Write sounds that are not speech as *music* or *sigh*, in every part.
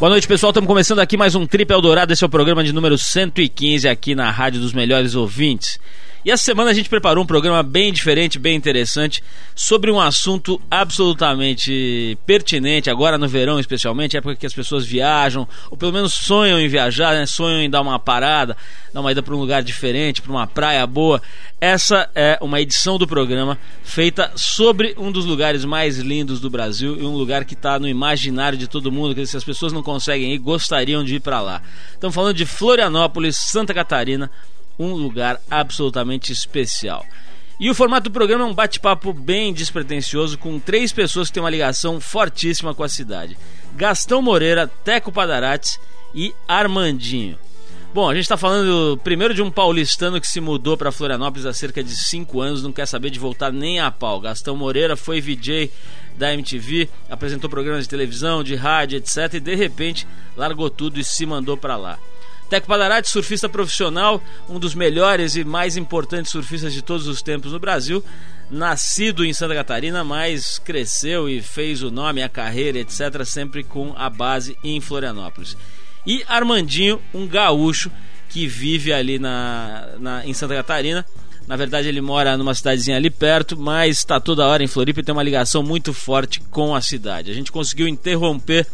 Boa noite, pessoal. Estamos começando aqui mais um Trip Eldorado. Esse é o programa de número 115 aqui na Rádio dos Melhores Ouvintes. E essa semana a gente preparou um programa bem diferente, bem interessante, sobre um assunto absolutamente pertinente, agora no verão especialmente, época que as pessoas viajam, ou pelo menos sonham em viajar, né? sonham em dar uma parada, dar uma ida para um lugar diferente, para uma praia boa. Essa é uma edição do programa feita sobre um dos lugares mais lindos do Brasil e um lugar que está no imaginário de todo mundo, que se as pessoas não conseguem ir, gostariam de ir para lá. Estamos falando de Florianópolis, Santa Catarina, um lugar absolutamente especial. E o formato do programa é um bate-papo bem despretensioso com três pessoas que têm uma ligação fortíssima com a cidade: Gastão Moreira, Teco Padarates e Armandinho. Bom, a gente está falando primeiro de um paulistano que se mudou para Florianópolis há cerca de 5 anos, não quer saber de voltar nem a pau. Gastão Moreira foi VJ da MTV, apresentou programas de televisão, de rádio, etc. E de repente largou tudo e se mandou para lá. Teco Padarati, surfista profissional, um dos melhores e mais importantes surfistas de todos os tempos no Brasil, nascido em Santa Catarina, mas cresceu e fez o nome, a carreira, etc., sempre com a base em Florianópolis. E Armandinho, um gaúcho que vive ali na, na em Santa Catarina. Na verdade, ele mora numa cidadezinha ali perto, mas está toda hora em Floripa e tem uma ligação muito forte com a cidade. A gente conseguiu interromper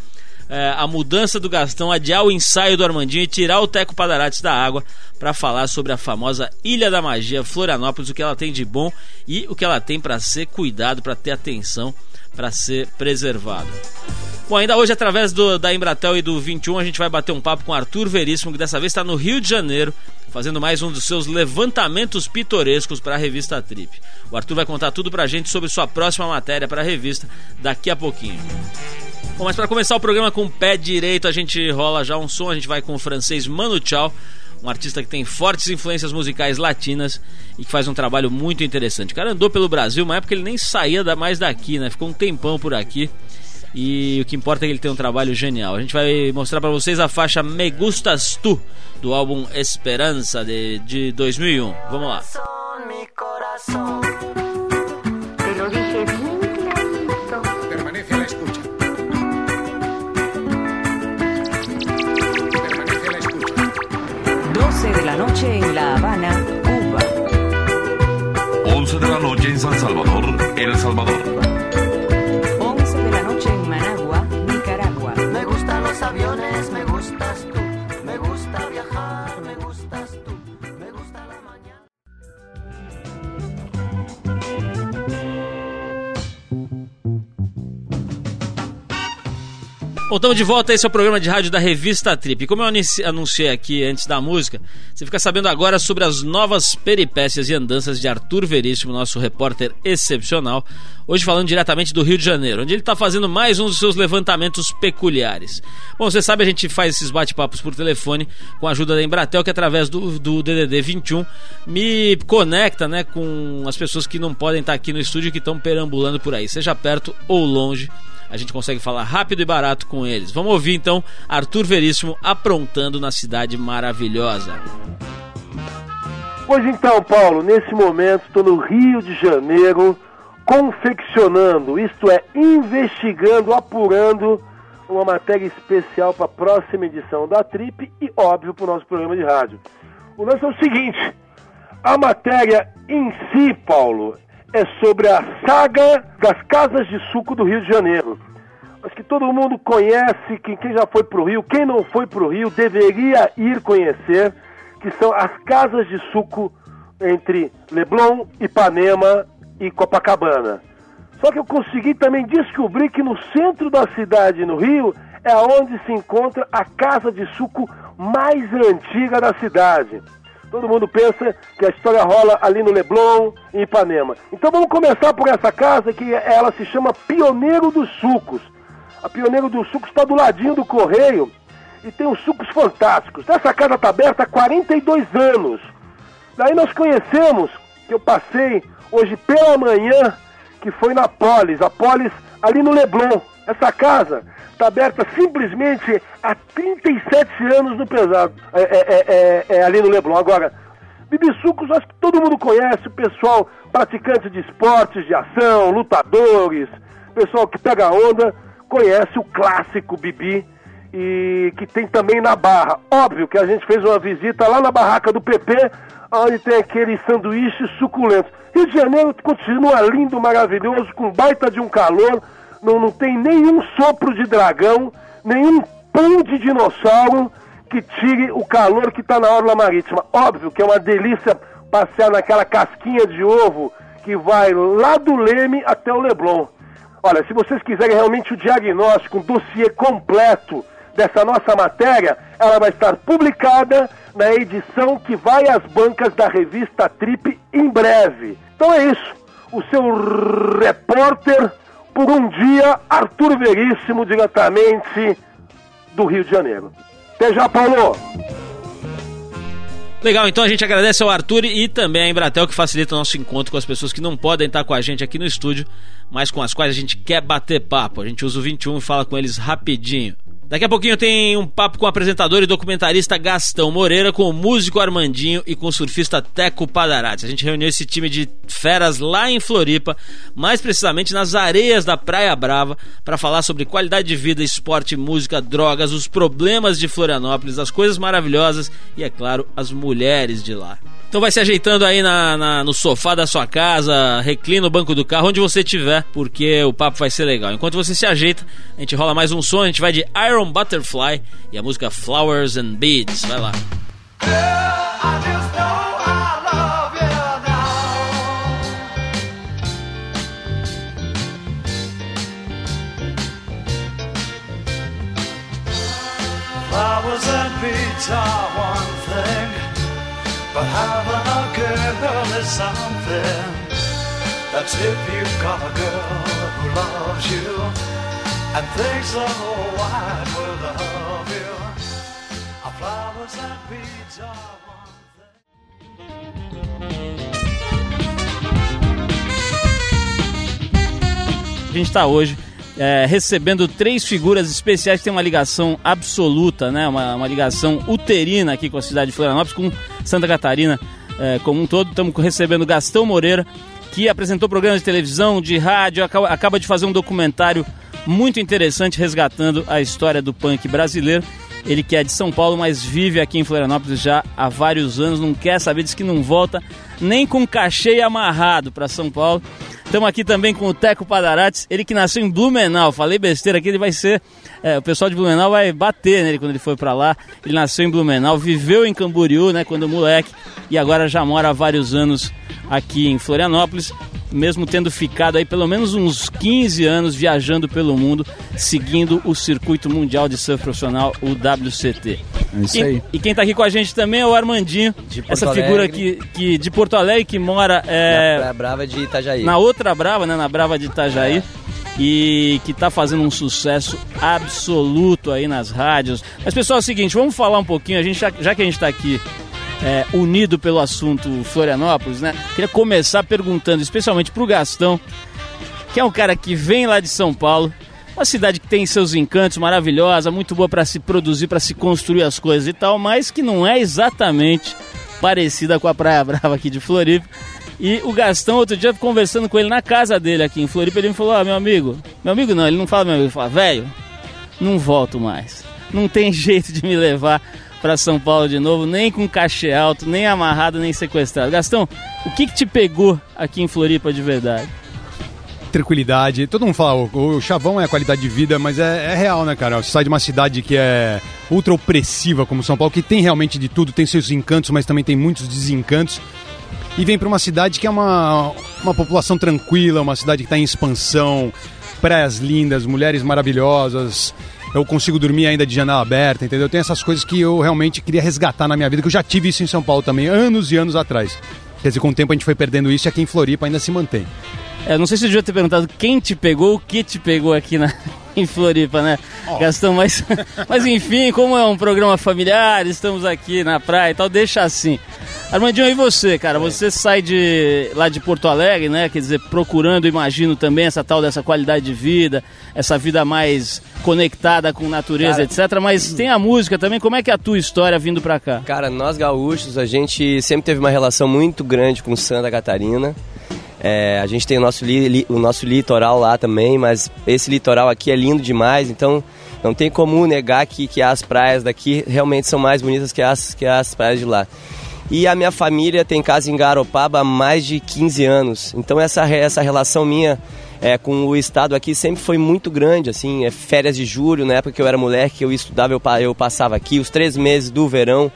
é, a mudança do Gastão, adiar o ensaio do Armandinho e tirar o Teco Padarates da água para falar sobre a famosa Ilha da Magia, Florianópolis, o que ela tem de bom e o que ela tem para ser cuidado, para ter atenção, para ser preservado. Bom, ainda hoje, através do, da Embratel e do 21, a gente vai bater um papo com Arthur Veríssimo, que dessa vez está no Rio de Janeiro, fazendo mais um dos seus levantamentos pitorescos para a revista Trip. O Arthur vai contar tudo para a gente sobre sua próxima matéria para a revista daqui a pouquinho. Bom, mas para começar o programa com o pé direito, a gente rola já um som, a gente vai com o francês Manu Chao, um artista que tem fortes influências musicais latinas e que faz um trabalho muito interessante. O cara andou pelo Brasil, uma época ele nem saía mais daqui, né? Ficou um tempão por aqui. E o que importa é que ele tem um trabalho genial. A gente vai mostrar para vocês a faixa Me Gustas Tu, do álbum Esperança de, de 2001. Vamos lá. En San Salvador, El Salvador. Voltamos de volta, esse é o programa de rádio da revista Trip. Como eu anunciei aqui antes da música, você fica sabendo agora sobre as novas peripécias e andanças de Arthur Veríssimo, nosso repórter excepcional. Hoje falando diretamente do Rio de Janeiro, onde ele está fazendo mais um dos seus levantamentos peculiares. Bom, você sabe, a gente faz esses bate-papos por telefone com a ajuda da Embratel, que através do, do DDD 21 me conecta né, com as pessoas que não podem estar aqui no estúdio, que estão perambulando por aí, seja perto ou longe a gente consegue falar rápido e barato com eles. Vamos ouvir então Arthur Veríssimo aprontando na cidade maravilhosa. Pois então, Paulo, nesse momento estou no Rio de Janeiro confeccionando, isto é, investigando, apurando uma matéria especial para a próxima edição da Trip e, óbvio, para o nosso programa de rádio. O lance é o seguinte: a matéria em si, Paulo, é sobre a saga das casas de suco do Rio de Janeiro. Acho que todo mundo conhece, quem, quem já foi para o Rio, quem não foi para o Rio deveria ir conhecer, que são as casas de suco entre Leblon, Ipanema e Copacabana. Só que eu consegui também descobrir que no centro da cidade, no Rio, é onde se encontra a casa de suco mais antiga da cidade. Todo mundo pensa que a história rola ali no Leblon, em Ipanema. Então vamos começar por essa casa que ela se chama Pioneiro dos Sucos. A Pioneiro dos Sucos está do ladinho do Correio e tem uns sucos fantásticos. Essa casa está aberta há 42 anos. Daí nós conhecemos, que eu passei hoje pela manhã, que foi na Polis, a Polis ali no Leblon. Essa casa está aberta simplesmente há 37 anos no pesado, é, é, é, é ali no Leblon. Agora, Bibisucos, acho que todo mundo conhece, o pessoal praticante de esportes de ação, lutadores, pessoal que pega onda, conhece o clássico Bibi. e que tem também na Barra. Óbvio que a gente fez uma visita lá na barraca do PP, onde tem aqueles sanduíches suculentos. Rio de Janeiro continua lindo, maravilhoso, com baita de um calor, não, não tem nenhum sopro de dragão, nenhum pão de dinossauro que tire o calor que está na orla marítima. Óbvio que é uma delícia passear naquela casquinha de ovo que vai lá do Leme até o Leblon. Olha, se vocês quiserem realmente o diagnóstico, um dossiê completo dessa nossa matéria, ela vai estar publicada na edição que vai às bancas da revista Trip em breve. Então é isso. O seu repórter por um dia, Arthur Veríssimo, diretamente do Rio de Janeiro. Até já, Paulo! Legal, então a gente agradece ao Arthur e também à Embratel que facilita o nosso encontro com as pessoas que não podem estar com a gente aqui no estúdio, mas com as quais a gente quer bater papo. A gente usa o 21 e fala com eles rapidinho. Daqui a pouquinho tem um papo com o apresentador e documentarista Gastão Moreira, com o músico Armandinho e com o surfista Teco Padarati. A gente reuniu esse time de feras lá em Floripa, mais precisamente nas areias da Praia Brava, para falar sobre qualidade de vida, esporte, música, drogas, os problemas de Florianópolis, as coisas maravilhosas e, é claro, as mulheres de lá. Então vai se ajeitando aí na, na, no sofá da sua casa, reclina o banco do carro, onde você estiver, porque o papo vai ser legal. Enquanto você se ajeita, a gente rola mais um som, a gente vai de Iron Butterfly e a música Flowers and Beads. Vai lá. Flowers and beads are one thing, but having a girl is something. That's if you've got a girl who loves you and the whole wide world you. Flowers and beads are one thing. A gente está hoje é, recebendo três figuras especiais que têm uma ligação absoluta, né? uma, uma ligação uterina aqui com a cidade de Florianópolis, com Santa Catarina é, como um todo. Estamos recebendo Gastão Moreira, que apresentou programas de televisão, de rádio, acaba, acaba de fazer um documentário muito interessante resgatando a história do punk brasileiro. Ele que é de São Paulo, mas vive aqui em Florianópolis já há vários anos, não quer saber, diz que não volta nem com cachê amarrado para São Paulo. Estamos aqui também com o Teco Padarates, ele que nasceu em Blumenau. Falei besteira aqui, ele vai ser. é, o pessoal de Blumenau vai bater nele quando ele for para lá. Ele nasceu em Blumenau, viveu em Camboriú, né, quando moleque, e agora já mora há vários anos aqui em Florianópolis, mesmo tendo ficado aí pelo menos uns 15 anos viajando pelo mundo, seguindo o circuito mundial de surf profissional, o WCT. É isso E- aí. E quem tá aqui com a gente também é o Armandinho, De Porto essa figura que, que de Porto Alegre que mora é, Na Praia Brava de Itajaí. na outra Brava, né, na Brava de Itajaí. E que tá fazendo um sucesso absoluto aí nas rádios. Mas pessoal, é o seguinte, vamos falar um pouquinho, a gente já, já que a gente tá aqui é, unido pelo assunto Florianópolis, né? Queria começar perguntando, especialmente pro Gastão, que é um cara que vem lá de São Paulo, uma cidade que tem seus encantos, maravilhosa, muito boa para se produzir, para se construir as coisas e tal, mas que não é exatamente parecida com a Praia Brava aqui de Floripa. E o Gastão, outro dia, conversando com ele na casa dele aqui em Floripa, ele me falou: Ah, meu amigo, meu amigo não, ele não fala meu amigo, ele fala, velho, não volto mais. Não tem *laughs* jeito de me levar para São Paulo de novo, nem com cachê alto, nem amarrado, nem sequestrado. Gastão, o que, que te pegou aqui em Floripa de verdade? Tranquilidade. Todo mundo fala, o, o chavão é a qualidade de vida, mas é, é real, né, cara? Você sai de uma cidade que é ultra opressiva como São Paulo, que tem realmente de tudo, tem seus encantos, mas também tem muitos desencantos. E vem para uma cidade que é uma, uma população tranquila, uma cidade que está em expansão, praias lindas, mulheres maravilhosas. Eu consigo dormir ainda de janela aberta, entendeu? Tem essas coisas que eu realmente queria resgatar na minha vida, que eu já tive isso em São Paulo também, anos e anos atrás. Quer dizer, com o tempo a gente foi perdendo isso e aqui em Floripa ainda se mantém. É, não sei se eu devia ter perguntado quem te pegou, o que te pegou aqui na, em Floripa, né? Gastão, mas, *laughs* mas enfim, como é um programa familiar, estamos aqui na praia e tal, deixa assim. Armandinho, e você, cara? Você sai de lá de Porto Alegre, né? Quer dizer, procurando, imagino também, essa tal dessa qualidade de vida, essa vida mais conectada com natureza, Cara, etc. Mas tem a música também. Como é que é a tua história vindo pra cá? Cara, nós gaúchos, a gente sempre teve uma relação muito grande com Santa Catarina. É, a gente tem o nosso, li- li- o nosso litoral lá também, mas esse litoral aqui é lindo demais, então Não tem como negar que, que as praias daqui realmente são mais bonitas que as, que as praias de lá. E a minha família tem casa em Garopaba há mais de 15 anos. Então essa, essa relação minha é, com o estado aqui sempre foi muito grande, assim, é, férias de julho, na época que eu era moleque, eu estudava, eu, eu passava aqui, os três meses do verão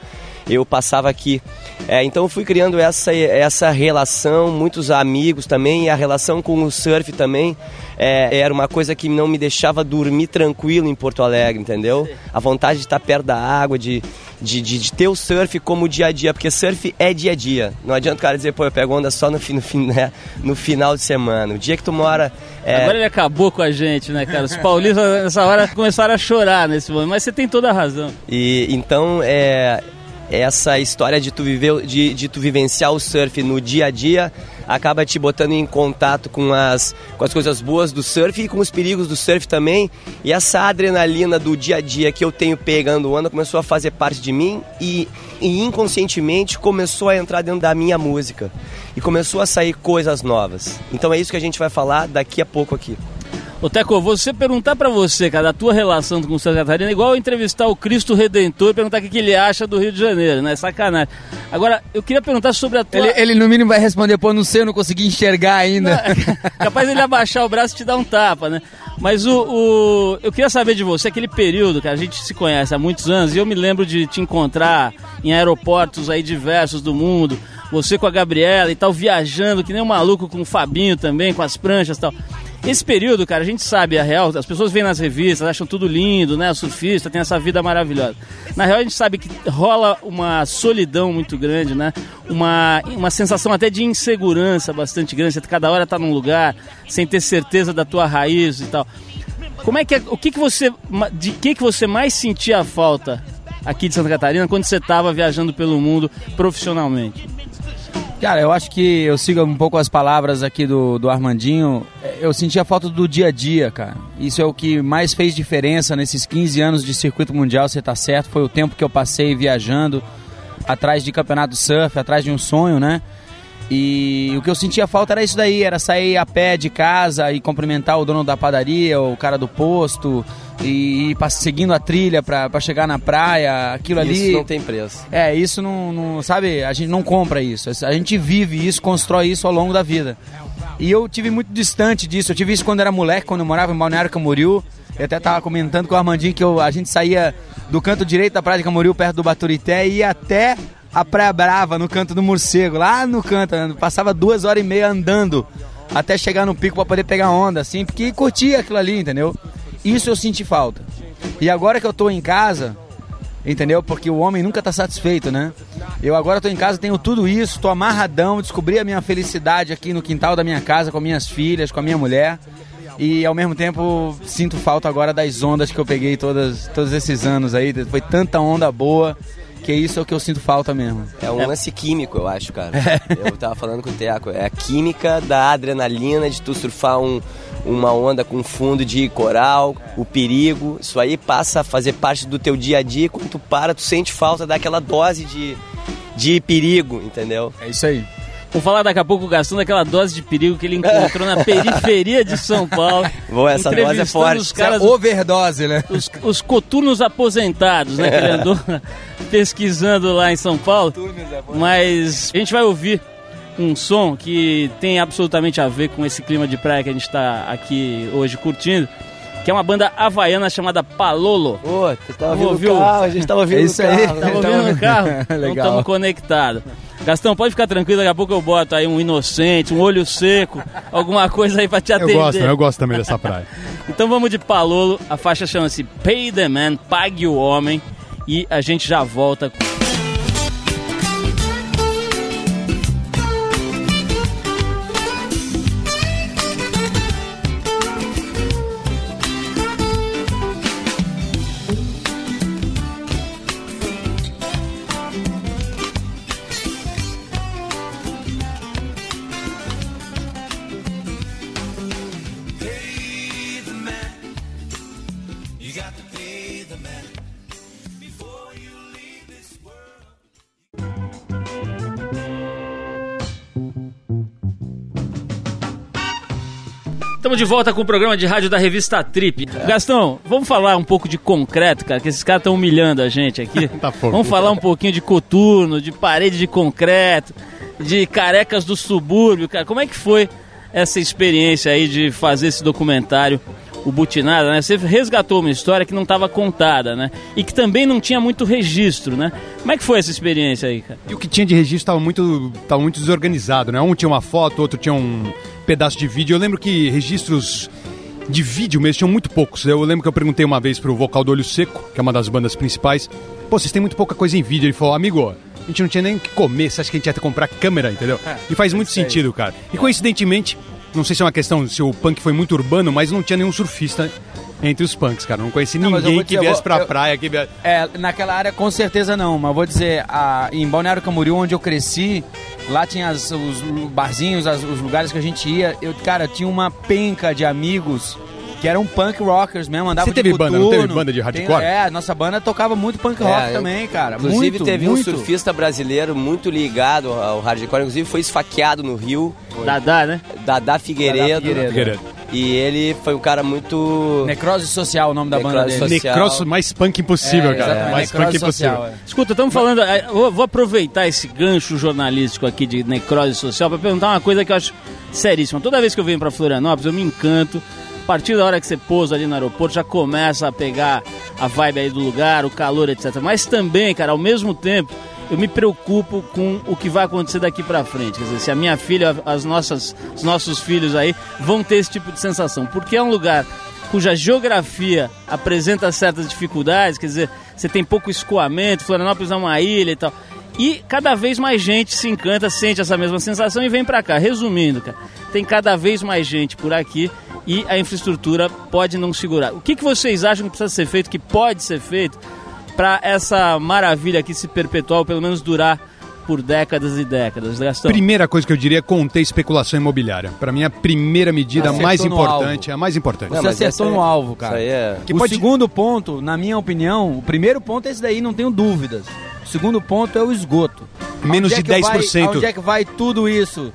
eu passava aqui. É, então eu fui criando essa, essa relação, muitos amigos também, e a relação com o surf também é, era uma coisa que não me deixava dormir tranquilo em Porto Alegre, entendeu? A vontade de estar perto da água, de, de, de, de ter o surf como dia a dia, porque surf é dia a dia. Não adianta o cara dizer, pô, eu pego onda só no, fim, no, fim, *laughs* né, no final de semana. O dia que tu mora. é, Agora ele acabou com a gente, né, cara? Os paulistas nessa hora começaram a chorar nesse momento, mas você tem toda a razão. E então é essa história de tu viver, de, de tu vivenciar o surf no dia a dia acaba te botando em contato com as, com as coisas boas do surf e com os perigos do surf também. E essa adrenalina do dia a dia que eu tenho pegando onda começou a fazer parte de mim e, e inconscientemente começou a entrar dentro da minha música. E começou a sair coisas novas. Então é isso que a gente vai falar daqui a pouco aqui. Ô Teco, você perguntar pra você, cara, da tua relação com Santa Catarina, é igual entrevistar o Cristo Redentor e perguntar o que, que ele acha do Rio de Janeiro, né? Sacanagem. Agora, eu queria perguntar sobre a tua. Ele, ele no mínimo vai responder, pô, não sei, eu não consegui enxergar ainda. *laughs* Capaz ele abaixar o braço e te dar um tapa, né? Mas o, o- eu queria saber de você, aquele período que a gente se conhece há muitos anos, e eu me lembro de te encontrar em aeroportos aí diversos do mundo, você com a Gabriela e tal, viajando que nem um maluco com o Fabinho também, com as pranchas e tal. Esse período, cara, a gente sabe a real, as pessoas veem nas revistas, acham tudo lindo, né? Surfista tem essa vida maravilhosa. Na real, a gente sabe que rola uma solidão muito grande, né? Uma, uma sensação até de insegurança bastante grande. Você cada hora tá num lugar sem ter certeza da tua raiz e tal. Como é que é, o que que você de que que você mais sentia falta aqui de Santa Catarina quando você estava viajando pelo mundo profissionalmente? Cara, eu acho que eu sigo um pouco as palavras aqui do, do Armandinho. Eu senti a falta do dia a dia, cara. Isso é o que mais fez diferença nesses 15 anos de circuito mundial, você tá certo. Foi o tempo que eu passei viajando atrás de campeonato surf, atrás de um sonho, né? E o que eu sentia falta era isso daí, era sair a pé de casa e cumprimentar o dono da padaria, o cara do posto, e ir seguindo a trilha pra chegar na praia, aquilo ali. Isso não tem preço. É, isso não, não- Sabe, a gente não compra isso. A gente vive isso, constrói isso ao longo da vida. E eu tive muito distante disso. Eu tive isso quando era moleque, quando eu morava em Balneário Camboriú. Eu até tava comentando com o Armandinho que eu- a gente saía do canto direito da Praia de Camboriú, perto do Baturité, e ia até a Praia Brava, no canto do Morcego, lá no canto. né? Passava duas horas e meia andando até chegar no pico pra poder pegar onda, assim, porque curtia aquilo ali, entendeu? Isso eu senti falta. E agora que eu tô em casa, Entendeu? Porque o homem nunca tá satisfeito, né? Eu agora tô em casa, tenho tudo isso, tô amarradão, descobri a minha felicidade aqui no quintal da minha casa, com minhas filhas, com a minha mulher. E ao mesmo tempo sinto falta agora das ondas que eu peguei todas, todos esses anos aí. Foi tanta onda boa que isso é o que eu sinto falta mesmo. É um lance químico, eu acho, cara. *laughs* Eu tava falando com o Teco. É a química da adrenalina de tu surfar um, uma onda com fundo de coral, o perigo. Isso aí passa a fazer parte do teu dia a dia. Quando tu para, tu sente falta daquela dose de, de perigo, entendeu? É isso aí. Vou falar daqui a pouco o Gastão daquela dose de perigo que ele encontrou na *laughs* periferia de São Paulo. Boa, essa dose é forte. Os caras, Overdose, né? os, os coturnos aposentados, né? Que ele andou *laughs* pesquisando lá em São Paulo. Mas a gente vai ouvir um som que tem absolutamente a ver com esse clima de praia que a gente está aqui hoje curtindo. Que é uma banda havaiana chamada Palolo. Pô, tu tava ouvindo Ouviu? carro, a gente tava ouvindo É isso aí. carro. Tava Tava ouvindo no ouvindo. carro? *laughs* Então Legal. estamos conectados. Gastão, pode ficar tranquilo, daqui a pouco eu boto aí um inocente, um olho seco, alguma coisa aí pra te Eu atender. gosto, eu gosto também dessa praia. *laughs* Então vamos de Palolo, a faixa chama-se Pay the Man, Pague o Homem, e a gente já volta. You de volta com o programa de rádio da revista Trip. Gastão, vamos falar um pouco de concreto, cara, que esses caras estão humilhando a gente aqui. *laughs* Tá fogo. vamos falar um pouquinho de coturno, de parede de concreto, de carecas do subúrbio, cara. Como é que foi essa experiência aí de fazer esse documentário, o Butinada, né? Você resgatou uma história que não estava contada, né? E que também não tinha muito registro, né? Como é que foi essa experiência aí, cara? E o que tinha de registro estava muito, tava muito desorganizado, né? Um tinha uma foto, outro tinha um pedaço de vídeo. Eu lembro que registros de vídeo mesmo tinham muito poucos. Eu lembro que eu perguntei uma vez pro vocal do Olho Seco, que é uma das bandas principais, pô, vocês têm muito pouca coisa em vídeo. Ele falou, amigo, a gente não tinha nem o que comer, você acha que a gente ia ter que comprar câmera, entendeu? e faz muito sentido, cara. E coincidentemente, não sei se é uma questão se o punk foi muito urbano, mas não tinha nenhum surfista entre os punks, cara. Não conheci Não, ninguém que dizer, eu viesse pra eu- praia, que viesse... É, naquela área com certeza não, mas vou dizer, a, em Balneário Camboriú, onde eu cresci, lá tinha as- os barzinhos, as- os lugares que a gente ia. Eu, cara, tinha uma penca de amigos que eram punk rockers mesmo, andavam Você de teve banda, não teve banda de hardcore? Tem- é, nossa banda tocava muito punk rock É, eu- também, cara. Inclusive muito, teve muito. um surfista brasileiro muito ligado ao hardcore, inclusive foi esfaqueado no Rio, Dadá, né? Dadá Figueiredo. Figueiredo. Figueiredo. E ele foi um cara muito... Necrose Social, o nome da banda Necrose dele. Social. Necrosso mais punk impossível, É, cara. exatamente, Mais necrose punk impossível. social, é. Escuta, estamos falando. Vou, vou aproveitar esse gancho jornalístico aqui de necrose social para perguntar uma coisa que eu acho seríssima. Toda vez que eu venho para Florianópolis, eu me encanto. A partir da hora que você pousa ali no aeroporto, já começa a pegar a vibe aí do lugar, o calor, etc. Mas também, cara, ao mesmo tempo, eu me preocupo com o que vai acontecer daqui para frente. Quer dizer, se a minha filha, as nossas, os nossos filhos aí vão ter esse tipo de sensação. Porque é um lugar cuja geografia apresenta certas dificuldades, quer dizer, você tem pouco escoamento, Florianópolis é uma ilha e tal. E cada vez mais gente se encanta, sente essa mesma sensação e vem pra cá. Resumindo, cara, tem cada vez mais gente por aqui e a infraestrutura pode não segurar. O que, que vocês acham que precisa ser feito, que pode ser feito, para essa maravilha aqui se perpetuar, ou pelo menos durar por décadas e décadas? Gastão? Primeira coisa que eu diria é conter especulação imobiliária. Pra mim, a primeira medida Acertou mais no importante, alvo. a mais importante. Você acertou essa é- no alvo, cara. Isso aí é... Que o pode- segundo ponto, na minha opinião, o primeiro ponto é esse daí, não tenho dúvidas. O segundo ponto é o esgoto. Menos Onde de é que vai- 10%. onde é que vai tudo isso?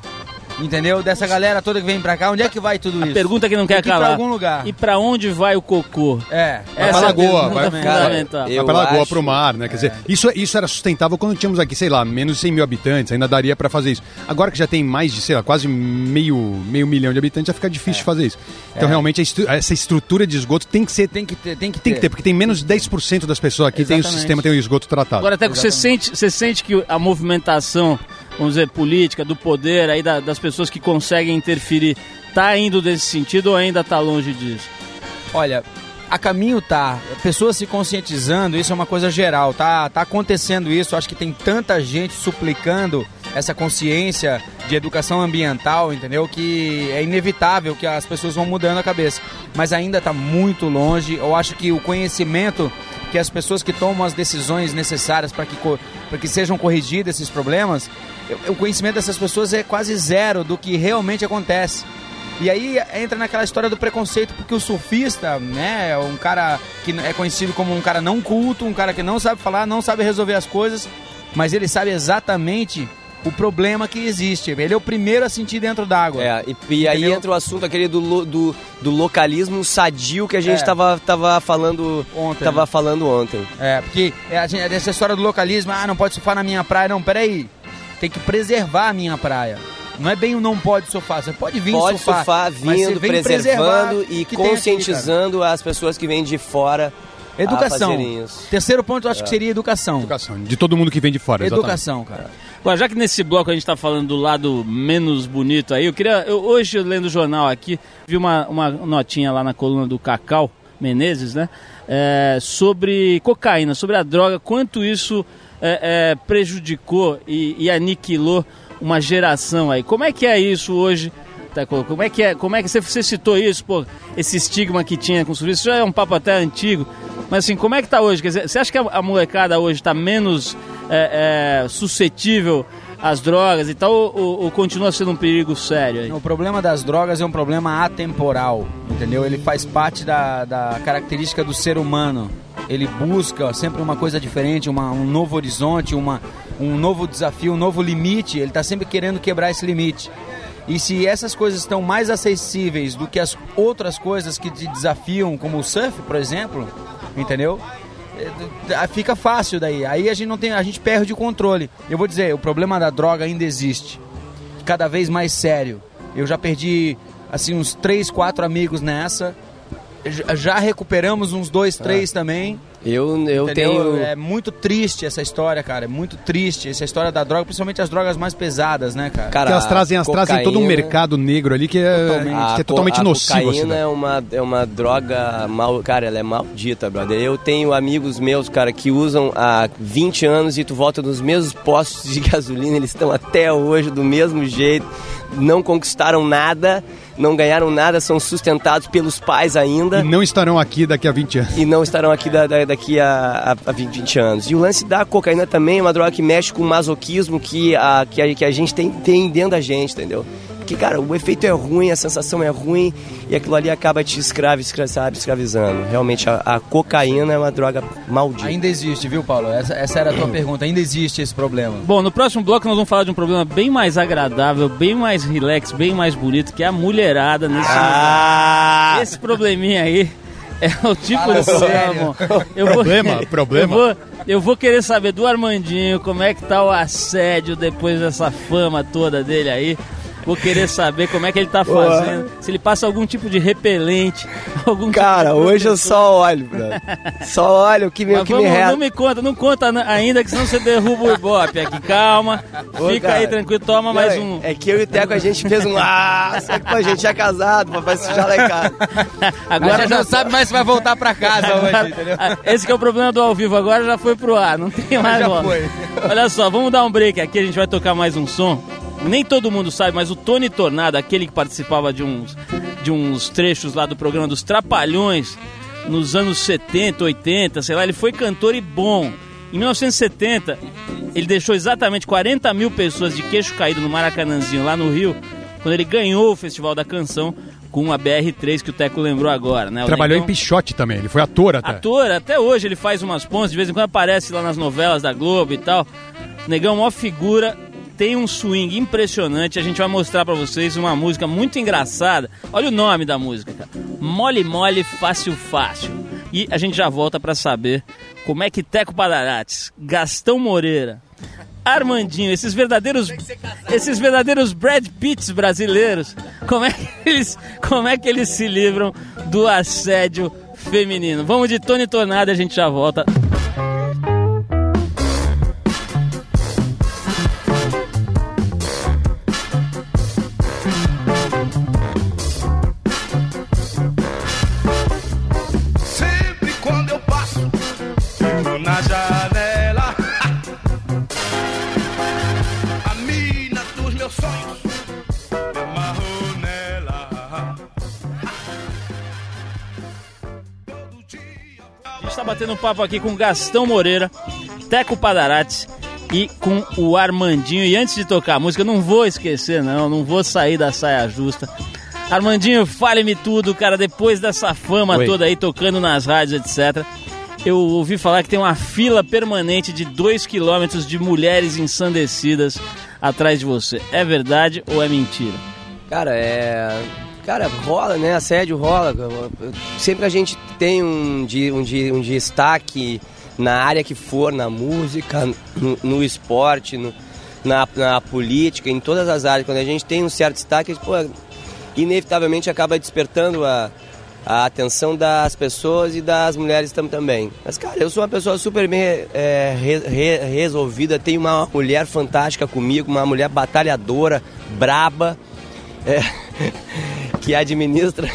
Entendeu? Dessa galera toda que vem pra cá, onde é que vai tudo isso? Pergunta que não quer Tem que ir pra calar. algum lugar. E pra onde vai o cocô? É. Vai Essa pra é a lagoa, pergunta vai- fundamental. Cara, Vai Eu pra lagoa, acho- pro mar, né? Quer dizer, isso, isso era sustentável quando tínhamos aqui, sei lá, menos de 100 mil habitantes, ainda daria pra fazer isso. Agora que já tem mais de, sei lá, quase meio, meio milhão de habitantes, já fica difícil de fazer isso. Então, realmente, a estru- essa estrutura de esgoto tem que ser. Tem, Tem que ter, tem que que ter. ter, porque tem menos de 10% das pessoas aqui tem o Exatamente. sistema, tem o esgoto tratado. Agora, até que você sente, você sente que a movimentação, vamos dizer, política, do poder, aí da- das pessoas que conseguem interferir, tá indo desse sentido ou ainda tá longe disso? Olha, a caminho tá. Pessoas se conscientizando, isso é uma coisa geral, tá? Tá acontecendo isso. Acho que tem tanta gente suplicando essa consciência de educação ambiental, entendeu? Que é inevitável que as pessoas vão mudando a cabeça. Mas ainda tá muito longe. Eu acho que o conhecimento que as pessoas que tomam as decisões necessárias para que, pra que sejam corrigidos esses problemas, o conhecimento dessas pessoas é quase zero do que realmente acontece. E aí entra naquela história do preconceito, porque o surfista, né, é um cara que é conhecido como um cara não culto, um cara que não sabe falar, não sabe resolver as coisas, mas ele sabe exatamente o problema que existe. Ele é o primeiro a sentir dentro d'água. É, e, e aí entra o assunto aquele do, do, do localismo sadio que a gente É. tava, tava falando Ontem, tava né? falando ontem. É, porque é, a gente, essa história do localismo, ah, não pode surfar na minha praia. Não, peraí. Tem que preservar a minha praia. Não é bem o não pode surfar. Você pode vir Pode surfar. surfar vindo, vem preservando e o que tem aqui, conscientizando as pessoas que vêm de fora. Educação. a fazerem isso. Terceiro ponto, eu acho que seria educação. Educação. De todo mundo que vem de fora, exatamente. Educação, cara. Agora, já que nesse bloco a gente está falando do lado menos bonito aí, eu queria. eu- hoje, lendo o jornal aqui, vi uma, uma notinha lá na coluna do Cacau Menezes, né? é, sobre cocaína, sobre a droga, quanto isso é, é, prejudicou e, e aniquilou uma geração aí. Como é que é isso hoje? Como é que é? Como é que você, citou isso, pô? Esse estigma que tinha com o surfista, isso já é um papo até antigo. Mas assim, como é que tá hoje? Quer dizer, você acha que a, a molecada hoje está menos é, é, suscetível às drogas e tal, ou, ou- ou continua sendo um perigo sério aí? O problema das drogas é um problema atemporal, entendeu? Ele faz parte da, da característica do ser humano. Ele busca sempre uma coisa diferente, uma- um novo horizonte, uma, um novo desafio, um novo limite. Ele está sempre querendo quebrar esse limite. E se essas coisas estão mais acessíveis do que as outras coisas que te desafiam, como o surf, por exemplo, entendeu? É, Fica fácil daí. Aí a gente não tem, a gente perde o controle. Eu vou dizer, o problema da droga ainda existe. Cada vez mais sério. Eu já perdi assim uns três, quatro amigos nessa. Já- recuperamos uns dois, três também. Eu, eu Entendeu? tenho. É muito triste essa história, cara. É muito triste essa história da droga, principalmente as drogas mais pesadas, né, cara? Cara, Porque elas trazem, elas trazem todo um cocaína- mercado negro ali que é Totalmente. que é A co- totalmente a nocivo. assim, cocaína né? é uma, é uma droga mal, cara, ela é maldita, brother. Eu tenho amigos meus, cara, que usam há 20 anos e tu volta nos mesmos postos de *laughs* gasolina, eles estão até hoje do mesmo jeito, não conquistaram nada, não ganharam nada, são sustentados pelos pais ainda E não estarão aqui daqui a 20 anos. e não estarão aqui da- da- daqui a, a, a 20, 20 anos. E o lance da cocaína também é uma droga que mexe com o masoquismo que a, que a, que a gente tem, tem dentro da gente, entendeu? Porque, cara, o efeito é ruim, a sensação é ruim e aquilo ali acaba te escravo, escra- sabe, escravizando. Realmente, a, a cocaína é uma droga maldita. Ainda existe, viu, Paulo? Essa, essa era a tua pergunta. Ainda existe esse problema. Bom, no próximo bloco nós vamos falar de um problema bem mais agradável, bem mais relax, bem mais bonito, que é a mulherada nesse Ah! Esse probleminha aí é o tipo Fala de sério. problema. Eu vou, Problema, problema. Eu vou, eu vou querer saber do Armandinho como é que tá o assédio depois dessa fama toda dele aí. Vou querer saber como é que ele tá fazendo, se ele passa algum tipo de repelente, *laughs* algum Cara, tipo de hoje eu só olho, brother. *laughs* Só olho o que me, que me resta. não me conta, não conta ainda, que senão você derruba o Ibope aqui. Calma, Ô, fica cara. aí tranquilo, toma mais Não, um. É que eu e o Teco a gente fez um. *laughs* Ah, só que pô, a gente é casado, papai se casa. Agora Agora já já sabe mais se vai voltar pra casa hoje, Agora- entendeu? Ah, Esse que é o problema do ao vivo, agora já foi pro ar, não tem mais Já volta. foi. Olha só, vamos dar um break aqui, a gente vai tocar mais um som. Nem todo mundo sabe, mas o Tony Tornado, aquele que participava de uns, de uns trechos lá do programa dos Trapalhões, nos anos 70, 80, sei lá, ele foi cantor e bom. Em 1970, ele deixou exatamente 40 mil pessoas de queixo caído no Maracanãzinho, lá no Rio, quando ele ganhou o Festival da Canção com a BR-3 que o Teco lembrou agora, né? O Trabalhou em Negão- Pichote também, ele foi ator até. Ator, até hoje ele faz umas pontas, de vez em quando aparece lá nas novelas da Globo e tal. Negão, maior figura, tem um swing impressionante. A gente vai mostrar pra vocês uma música muito engraçada. Olha o nome da música, cara. Mole Mole Fácil Fácil. E a gente já volta pra saber como é que Teco Padarates, Gastão Moreira, Armandinho, esses verdadeiros esses verdadeiros Brad Pitts brasileiros, como é que eles como é que eles se livram do assédio feminino? Vamos de Tony Tornado e a gente já volta. Batendo um papo aqui com Gastão Moreira, Teco Padarates e com o Armandinho. E antes de tocar a música, não vou esquecer, não, não vou sair da saia justa. Armandinho, fale-me tudo, cara, depois dessa fama Oi. toda aí, tocando nas rádios, etc. Eu ouvi falar que tem uma fila permanente de 2 quilômetros de mulheres ensandecidas atrás de você. É verdade ou é mentira? Cara, é. Cara, rola, né? Assédio rola. Sempre a gente tem um, de, um, de, um destaque na área que for, na música, no, no esporte, no- na, na política, em todas as áreas, quando a gente tem um certo destaque, pô, inevitavelmente acaba despertando a, a atenção das pessoas e das mulheres tam, também. Mas, cara, eu sou uma pessoa super bem é, re- re- resolvida, tenho uma mulher fantástica comigo, uma mulher batalhadora, braba, é, *laughs* que administra.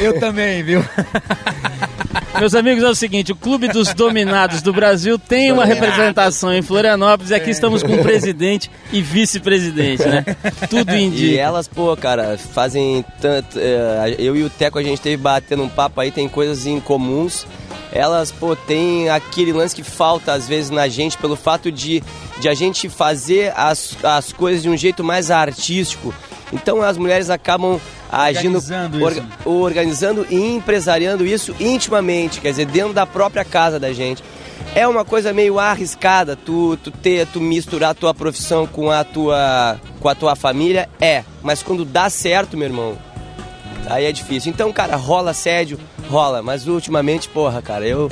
Eu também, viu? *laughs* Meus amigos, é o seguinte: o Clube dos Dominados do Brasil tem uma representação em Florianópolis e aqui estamos com presidente e vice-presidente, né? *laughs* Tudo E indica. elas, pô, cara, fazem tanto. é, eu e o Teco, a gente teve batendo um papo aí, tem coisas em comuns. Elas, pô, tem aquele lance que falta às vezes na gente pelo fato de, de a gente fazer as, as coisas de um jeito mais artístico. Então as mulheres acabam agindo, Organizando isso. organizando e empresariando isso intimamente, quer dizer, dentro da própria casa da gente. é uma coisa meio arriscada tu, tu ter, tu misturar a tua profissão com a tua, com a tua família, é. Mas quando dá certo, meu irmão, aí é difícil. Então, cara, rola assédio, rola. Mas ultimamente, porra, cara, eu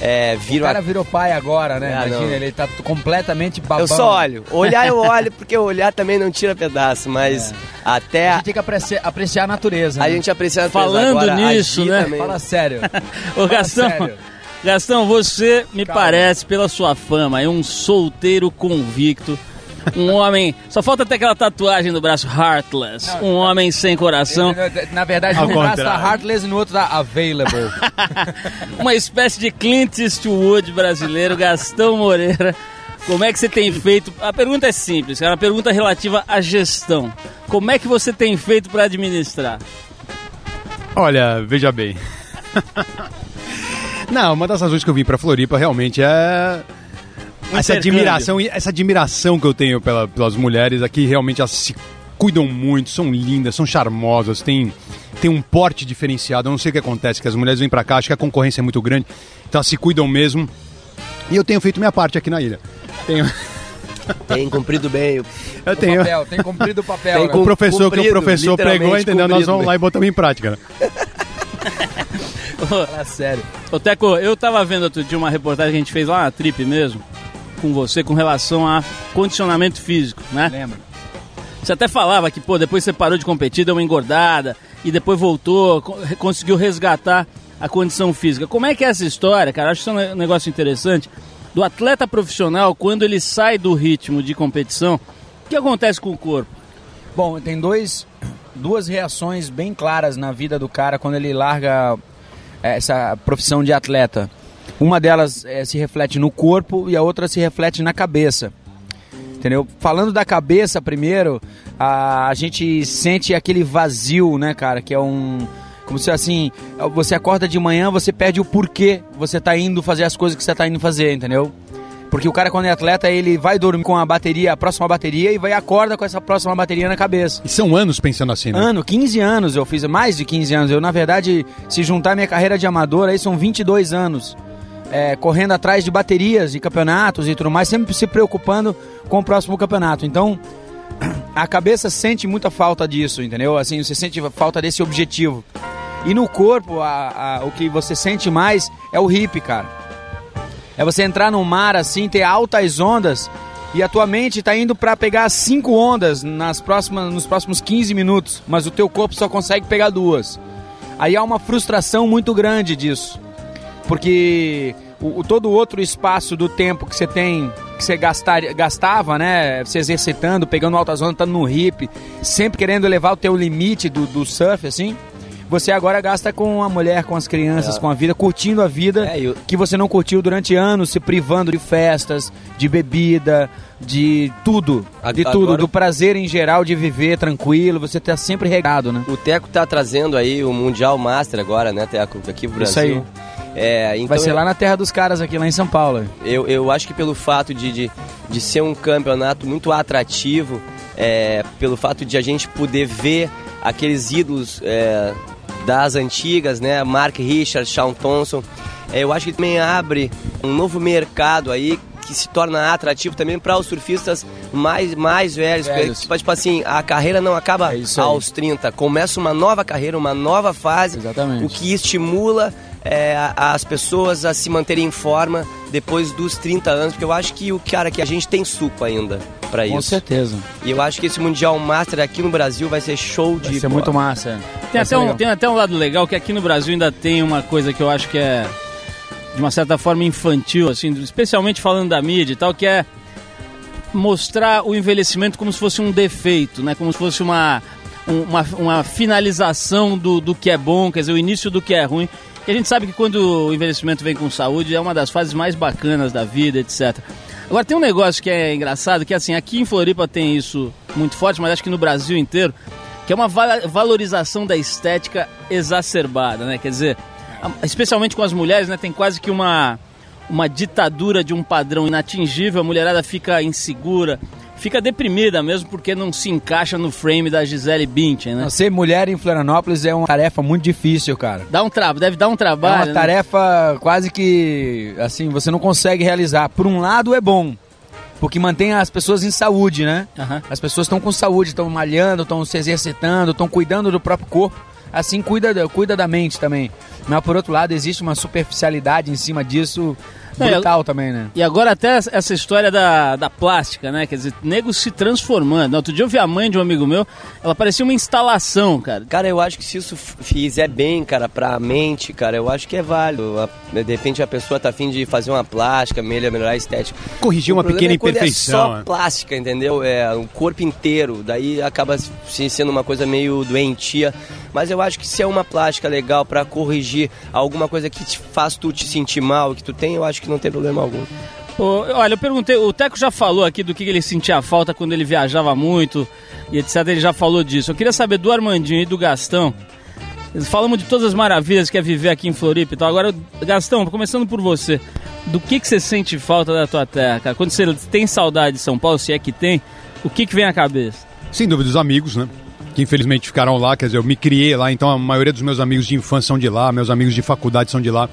é, O viro cara a... virou pai agora, né? Ah, Imagina, não. ele tá completamente babão. Eu só olho. *laughs* Olhar eu olho, porque olhar também não tira pedaço, mas até A a, gente tem que apreciar, apreciar a natureza. a né? gente aprecia a natureza. Falando Agora, nisso, né? também- Fala sério. *laughs* Ô Gastão, sério. Gastão, você me Calma. parece, pela sua fama, é um solteiro convicto. Um homem. Só falta ter aquela tatuagem no braço, Heartless. Um homem sem coração. Na verdade, Ao um braço tá heartless e no outro tá available. *laughs* Uma espécie de Clint Eastwood brasileiro, Gastão Moreira. Como é que você tem feito? A pergunta é simples, é uma pergunta relativa à gestão. Como é que você tem feito para administrar? Olha, veja bem. *laughs* Não, uma das razões que eu vim pra Floripa realmente é essa admiração, essa admiração que eu tenho pela- pelas mulheres aqui, realmente elas se cuidam muito, são lindas, são charmosas, têm, têm um porte diferenciado. Eu não sei o que acontece, que as mulheres vêm pra cá, acho que a concorrência é muito grande, então elas se cuidam mesmo. E eu tenho feito minha parte aqui na ilha. Tenho, *laughs* Tem cumprido bem. eu O tenho. papel, tem cumprido o papel. Tem né? O professor que o Cumprido, professor pregou, entendeu? Nós cumprido. vamos lá e botamos em prática. né? *laughs* Fala sério. Ô Teco, eu tava vendo outro dia uma reportagem que a gente fez lá na Trip mesmo, com você, com relação a condicionamento físico, né? Lembra? Você até falava que, pô, depois você parou de competir, deu uma engordada, e depois voltou, conseguiu resgatar a condição física. Como é que é essa história, cara? Acho que isso é um negócio interessante. Do atleta profissional, quando ele sai do ritmo de competição, o que acontece com o corpo? Bom, tem dois, duas reações bem claras na vida do cara quando ele larga eh, essa profissão de atleta. Uma delas eh, se reflete no corpo e a outra se reflete na cabeça. Entendeu? Falando da cabeça primeiro, a, a gente sente aquele vazio, né, cara? Que é um. Como se assim, você acorda de manhã, você perde o porquê você tá indo fazer as coisas que você tá indo fazer, entendeu? Porque o cara, quando é atleta, ele vai dormir com a bateria, a próxima bateria, e vai acorda com essa próxima bateria na cabeça. E são anos pensando assim, né? Ano, 15 anos eu fiz, mais de 15 anos. Eu, na verdade, se juntar minha carreira de amador, aí são 22 anos. É, correndo atrás de baterias, de campeonatos e tudo mais, sempre se preocupando com o próximo campeonato. Então, *clears throat* a cabeça sente muita falta disso, entendeu? Assim, você sente falta desse objetivo. E no corpo, a- a- o que você sente mais é o hip, cara. É você entrar no mar assim, ter altas ondas e a tua mente tá indo para pegar cinco ondas nas próximas, nos próximos 15 minutos, mas o teu corpo só consegue pegar duas. Aí há uma frustração muito grande disso. Porque o, o- todo o outro espaço do tempo que você tem, que você gastar, gastava, né? Se exercitando, pegando altas ondas, estando no hip, sempre querendo elevar o teu limite do, do surf, assim. Você agora gasta com a mulher, com as crianças, com a vida, curtindo a vida É, e o- que você não curtiu durante anos, se privando de festas, de bebida, de tudo. A- De tudo, agora- do prazer em geral de viver tranquilo, você tá sempre regado, né? O Teco tá trazendo aí o Mundial Master agora, né, Teco? Aqui pro Isso Brasil. É, então Vai ser eu- lá na terra dos caras, aqui lá em São Paulo. Eu, eu acho que pelo fato de, de, de ser um campeonato muito atrativo, é, pelo fato de a gente poder ver aqueles ídolos é, das antigas, né? Mark Richards, Shawn Thompson, é, eu acho que também abre um novo mercado aí que se torna atrativo também para os surfistas mais, mais velhos. Velhos. Tipo, tipo assim, a carreira não acaba É aos 30, começa uma nova carreira, uma nova fase, Exatamente. o que estimula é, as pessoas a se manterem em forma depois dos 30 anos, porque eu acho que o cara que a gente tem suco ainda para Com isso. certeza. E eu acho que esse Mundial Master aqui no Brasil vai ser show de Vai ser bola. muito massa. é. Tem até, um, tem até um lado legal que aqui no Brasil ainda tem uma coisa que eu acho que é de uma certa forma infantil, assim, especialmente falando da mídia e tal, que é mostrar o envelhecimento como se fosse um defeito, né? Como se fosse uma, um- uma, uma finalização do, do que é bom, quer dizer, o início do que é ruim. E a gente sabe que quando o envelhecimento vem com saúde é uma das fases mais bacanas da vida, etc. Agora tem um negócio que é engraçado, que assim, aqui em Floripa tem isso muito forte, mas acho que no Brasil inteiro, que é uma valorização da estética exacerbada, né? Quer dizer, especialmente com as mulheres, né? Tem quase que uma, uma ditadura de um padrão inatingível, a mulherada fica insegura, fica deprimida mesmo porque não se encaixa no frame da Gisele Bündchen, né? Ser mulher em Florianópolis é uma tarefa muito difícil, cara. Dá um trabalho, deve dar um É trabalho. uma né? tarefa quase que, assim, você não consegue realizar. Por um lado é bom, porque mantém as pessoas em saúde, né? Aham. As pessoas estão com saúde, estão malhando, estão se exercitando, estão cuidando do próprio corpo. Assim, cuida, da- cuida da mente também. Mas, por outro lado, existe uma superficialidade em cima disso É, brutal também, né? E agora até essa história da, da plástica, né? Quer dizer, nego se transformando. Outro dia eu vi a mãe de um amigo meu, ela parecia uma instalação, cara. Cara, eu acho que se isso fizer bem, cara, pra mente, cara, eu acho que é válido. A- De repente a pessoa tá afim de fazer uma plástica, melhor- melhorar a estética. Corrigir O uma pequena é quando imperfeição. É só é. plástica, entendeu? É o corpo inteiro. Daí acaba se- sendo uma coisa meio doentia. Mas eu acho que se é uma plástica legal pra corrigir alguma coisa que te faz tu te sentir mal, que tu tem, eu acho que não tem problema algum. Ô, olha, eu perguntei, o Teco já falou aqui do que ele sentia falta quando ele viajava muito e etc. Ele já falou disso. Eu queria saber do Armandinho e do Gastão. Eles falamos de todas as maravilhas que é viver aqui em Floripa e tal. Agora, Gastão, começando por você, do que, que você sente falta da tua terra, cara? Quando você tem saudade de São Paulo, se é que tem, o que, que vem à cabeça? Sem dúvida, os amigos, né? Que infelizmente ficaram lá, quer dizer, eu me criei lá, então a maioria dos meus amigos de infância são de lá, meus amigos de faculdade são de lá.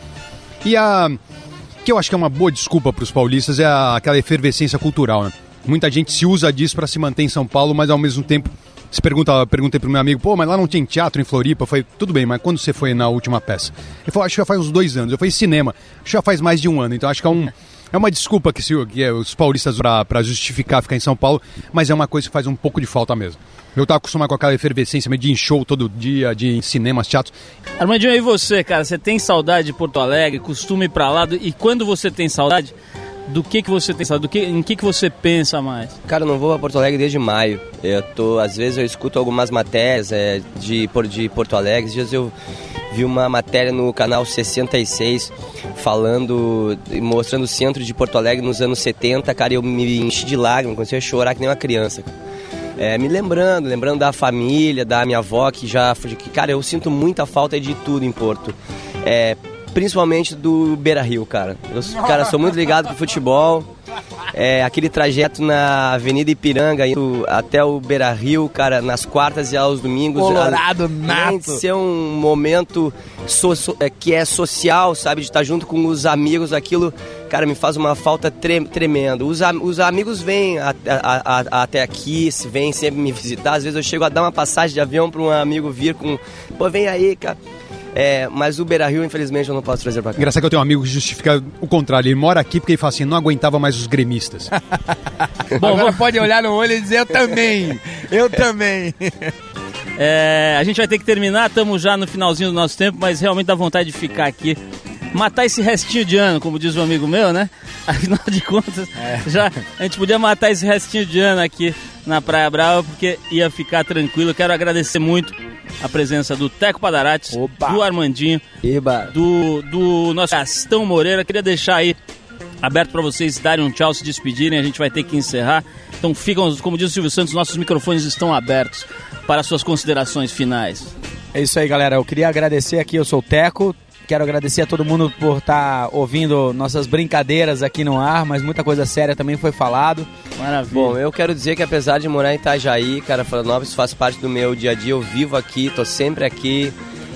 E a. que eu acho que é uma boa desculpa para os paulistas é a- aquela efervescência cultural, né? Muita gente se usa disso para se manter em São Paulo, mas ao mesmo tempo. Se pergunta, perguntei pro meu amigo, pô, mas lá não tem teatro em Floripa? Foi tudo bem, mas quando você foi na última peça? Ele falou, acho que já faz uns dois anos. Eu falei, cinema, acho que já faz mais de um ano. Então acho que é um. É uma desculpa que, se, que é, os paulistas para justificar ficar em São Paulo, mas é uma coisa que faz um pouco de falta mesmo. Eu tava acostumado com aquela efervescência meio de em show todo dia, de cinemas, teatros. Armandinho, e você, cara? Você tem saudade de Porto Alegre? Costuma ir pra lá? Do- E quando você tem saudade, do que, que você tem saudade? Do que, em que, que você pensa mais? Cara, eu não vou a Porto Alegre desde maio. Eu tô, às vezes eu escuto algumas matérias é, de, por- de Porto Alegre. Esses dias eu vi uma matéria no canal 66 falando, mostrando o centro de Porto Alegre nos anos 70. Cara, eu me enchi de lágrimas, comecei a chorar que nem uma criança. É, me lembrando, lembrando da família, da minha avó, que já. Que, cara, eu sinto muita falta de tudo em Porto. É, principalmente do Beira Rio, cara. Eu, cara, sou muito ligado com futebol. É, aquele trajeto na Avenida Ipiranga indo até o Beira Rio, cara, nas quartas e aos domingos. Colorado além nato. ser um momento so- so- é, que é social, sabe? De estar junto com os amigos, aquilo, cara, me faz uma falta tre tremenda. Os, os amigos vêm a- a- a- até aqui, se vêm sempre me visitar. Às vezes eu chego a dar uma passagem de avião para um amigo vir com, pô, vem aí, cara. É, mas o Beira Rio, infelizmente, eu não posso trazer pra cá. Engraçado que eu tenho um amigo que justifica o contrário. Ele mora aqui porque ele fala assim, não aguentava mais os gremistas. *laughs* Bom, Agora pode olhar no olho e dizer, eu também, eu também. É, a gente vai ter que terminar, estamos já no finalzinho do nosso tempo, mas realmente dá vontade de ficar aqui. Matar esse restinho de ano, como diz um amigo meu, né? Afinal de contas, já a gente podia matar esse restinho de ano aqui na Praia Brava, porque ia ficar tranquilo. Quero agradecer muito a presença do Teco Padarates, Opa! do Armandinho, Eba. do, do nosso Gastão Moreira. Queria deixar aí aberto para vocês darem um tchau, se despedirem. A gente vai ter que encerrar. Então ficam, como diz o Silvio Santos, nossos microfones estão abertos para suas considerações finais. É isso aí, galera. Eu queria agradecer aqui, eu sou o Teco. Quero agradecer a todo mundo por estar ouvindo nossas brincadeiras aqui no ar, mas muita coisa séria também foi falado. Maravilha. Bom, eu quero dizer que apesar de morar em Itajaí, cara, Florianópolis faz parte do meu dia a dia, eu vivo aqui, tô sempre aqui.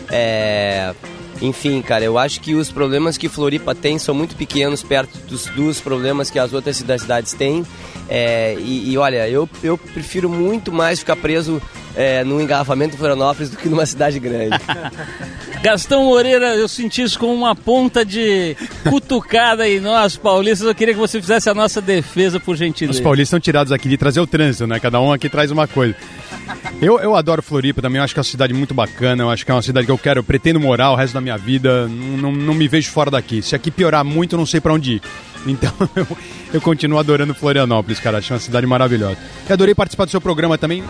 É... Enfim, cara, eu acho que os problemas que Floripa tem são muito pequenos perto dos, dos problemas que as outras cida- cidades têm. É, e, e olha, eu, eu prefiro muito mais ficar preso é, num engarrafamento em Florianópolis do que numa cidade grande. *laughs* Gastão Moreira, eu senti isso como uma ponta de cutucada em nós, paulistas. Eu queria que você fizesse a nossa defesa, por Os gentileza. paulistas estão tirados aqui de trazer o trânsito, né? Cada um aqui traz uma coisa. Eu, eu adoro Floripa também, eu acho que é uma cidade muito bacana, eu acho que é uma cidade que eu quero, eu pretendo morar o resto da minha vida, não, não, não me vejo fora daqui. Se aqui piorar muito, eu não sei pra onde ir. *laughs* Então eu, eu continuo adorando Florianópolis, cara, acho uma cidade maravilhosa. E adorei participar do seu programa também.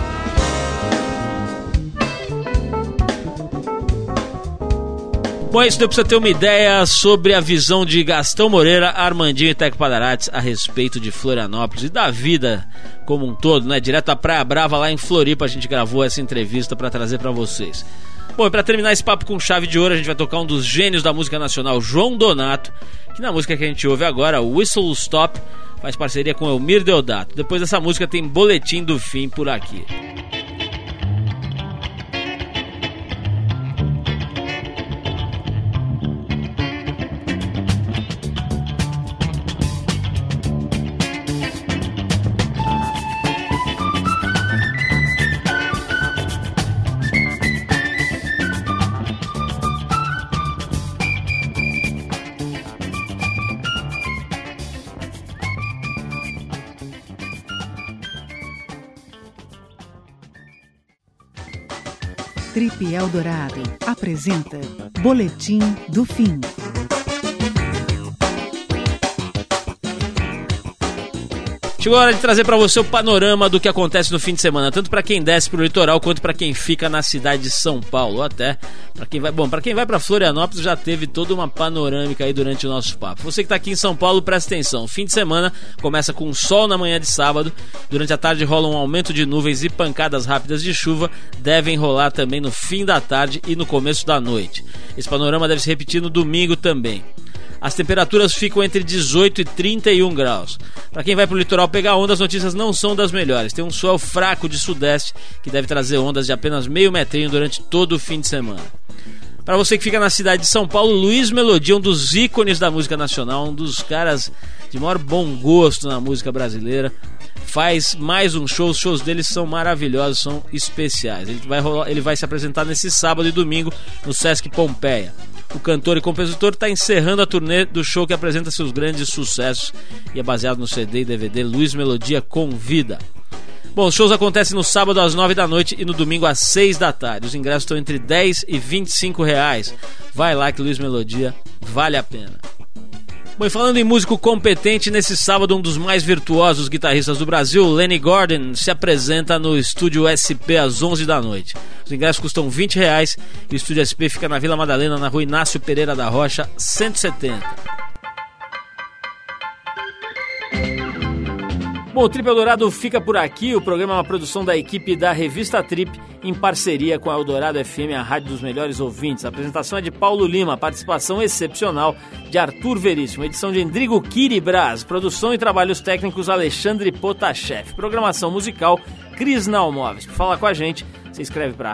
Bom, é isso deu pra você ter uma ideia sobre a visão de Gastão Moreira, Armandinho e Teco Padarates a respeito de Florianópolis e da vida como um todo, né? Direto da Praia Brava lá em Floripa a gente gravou essa entrevista pra trazer pra vocês. Bom, e pra terminar esse papo com chave de ouro, a gente vai tocar um dos gênios da música nacional, João Donato, que na música que a gente ouve agora, Whistle Stop, faz parceria com Elmir Deodato. Depois dessa música tem Boletim do Fim por aqui. Eldorado apresenta Boletim do Fim. Chegou a hora de trazer para você o panorama do que acontece no fim de semana, tanto para quem desce pro litoral quanto para quem fica na cidade de São Paulo, ou até para quem vai, bom, para quem vai para Florianópolis já teve toda uma panorâmica aí durante o nosso papo. Você que tá aqui em São Paulo, presta atenção. Fim de semana começa com sol na manhã de sábado, durante a tarde rola um aumento de nuvens e pancadas rápidas de chuva, devem rolar também no fim da tarde e no começo da noite. Esse panorama deve se repetir no domingo também. As temperaturas ficam entre 18 e 31 graus. Para quem vai para o litoral pegar onda, as notícias não são das melhores. Tem um sol fraco de sudeste que deve trazer ondas de apenas meio metrinho durante todo o fim de semana. Para você que fica na cidade de São Paulo, Luiz Melodia, um dos ícones da música nacional, um dos caras de maior bom gosto na música brasileira, faz mais um show. Os shows dele são maravilhosos, são especiais. Ele vai, rolar, ele vai se apresentar nesse sábado e domingo no Sesc Pompeia. O cantor e compositor está encerrando a turnê do show que apresenta seus grandes sucessos e é baseado no CD e DVD Luiz Melodia Convida. Bom, os shows acontecem no sábado às 9 da noite e no domingo às 6 da tarde. Os ingressos estão entre 10 e 25 reais. Vai lá que Luiz Melodia vale a pena. Bom, e falando em músico competente, nesse sábado um dos mais virtuosos guitarristas do Brasil, Lenny Gordon, se apresenta no Estúdio SP às 11 da noite. Os ingressos custam 20 reais e o Estúdio SP fica na Vila Madalena, na rua Inácio Pereira da Rocha, 170. Bom, o Trip Eldorado fica por aqui. O programa é uma produção da equipe da Revista Trip, em parceria com a Eldorado FM, a rádio dos melhores ouvintes. A apresentação é de Paulo Lima, participação excepcional de Arthur Veríssimo, edição de Endrigo Kiribras, produção e trabalhos técnicos Alexandre Potashev, programação musical Cris Nalmoves. Para falar com a gente, você escreve para